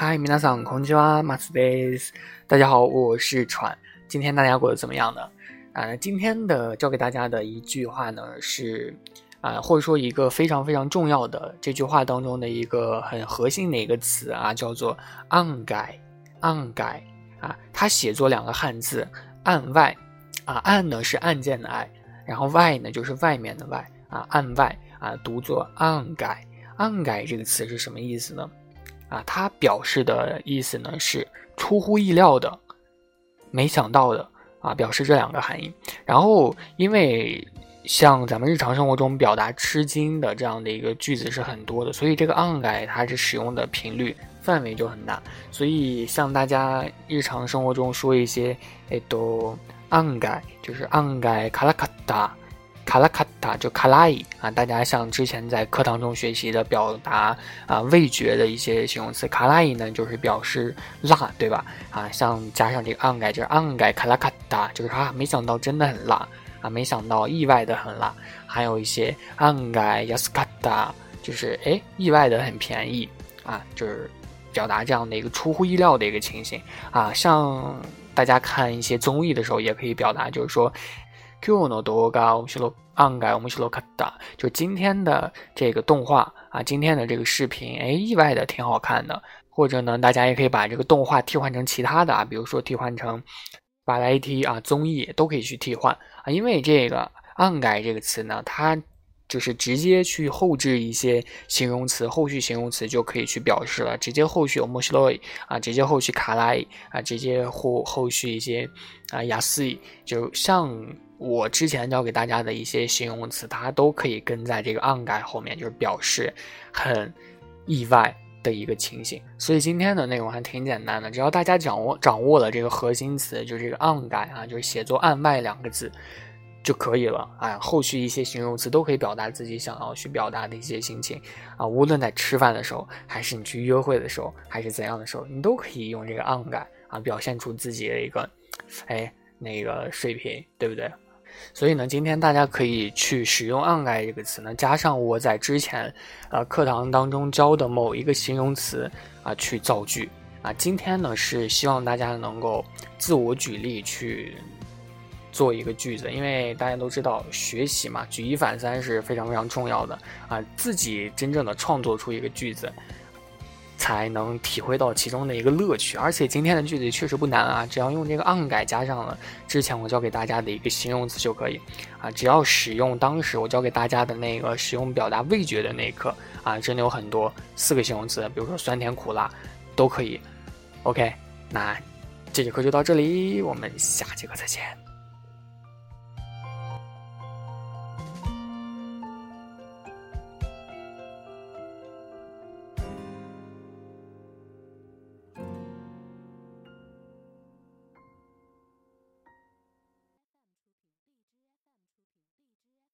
嗨，皆さんこんにちは、マツです。大家好，我是川。今天大家过得怎么样呢？啊，今天的教给大家的一句话呢是啊，或者说一个非常非常重要的这句话当中的一个很核心的一个词啊，叫做“暗改”。暗改啊，它写作两个汉字“案外”。啊，案呢是案件的案，然后外呢就是外面的外啊，案外啊，读作“暗改”。暗改这个词是什么意思呢？ 啊，它表示的意思呢是出乎意料的、没想到的啊，表示这两个含义。然后，因为像咱们日常生活中表达吃惊的这样的一个句子是很多的，所以这个 on 改它是使用的频率范围就很大。所以，像大家日常生活中说一些，哎，都 on 改就是 on 改卡拉卡达。卡拉卡塔就卡拉伊啊，大家像之前在课堂中学习的表达啊味觉的一些形容词，卡拉伊呢就是表示辣，对吧？啊，像加上这个昂盖，就是昂盖卡拉卡塔，就是啊，没想到真的很辣啊，没想到意外的很辣。还有一些昂盖亚斯卡塔，就是哎，意外的很便宜啊，就是表达这样的一个出乎意料的一个情形啊。像大家看一些综艺的时候，也可以表达，就是说。Q の動画面白案外面白かった。就今天的这个动画啊，今天的这个视频，哎，意外的挺好看的。或者呢，大家也可以把这个动画替换成其他的啊，比如说替换成巴拉 AT 啊，综艺都可以去替换啊。因为这个案外这个词呢，它 就是直接去后置一些形容词，后续形容词就可以去表示了。直接后续面白い啊，直接后续卡拉啊，直接后后续一些啊雅思，就像。我之前教给大家的一些形容词，它都可以跟在这个 on 改后面，就是表示很意外的一个情形。所以今天的内容还挺简单的，只要大家掌握掌握了这个核心词，就是这个 on 改啊，就是写作案外两个字就可以了。哎，后续一些形容词都可以表达自己想要去表达的一些心情啊，无论在吃饭的时候，还是你去约会的时候，还是怎样的时候，你都可以用这个 on 改啊，表现出自己的一个哎那个水平，对不对？所以呢，今天大家可以去使用 “on 改”这个词呢，加上我在之前，呃，课堂当中教的某一个形容词啊，去造句啊。今天呢，是希望大家能够自我举例去做一个句子，因为大家都知道学习嘛，举一反三是非常非常重要的啊。自己真正的创作出一个句子。才能体会到其中的一个乐趣，而且今天的句子确实不难啊，只要用这个 on 改加上了之前我教给大家的一个形容词就可以啊，只要使用当时我教给大家的那个使用表达味觉的那一刻啊，真的有很多四个形容词，比如说酸甜苦辣都可以。OK，那这节课就到这里，我们下节课再见。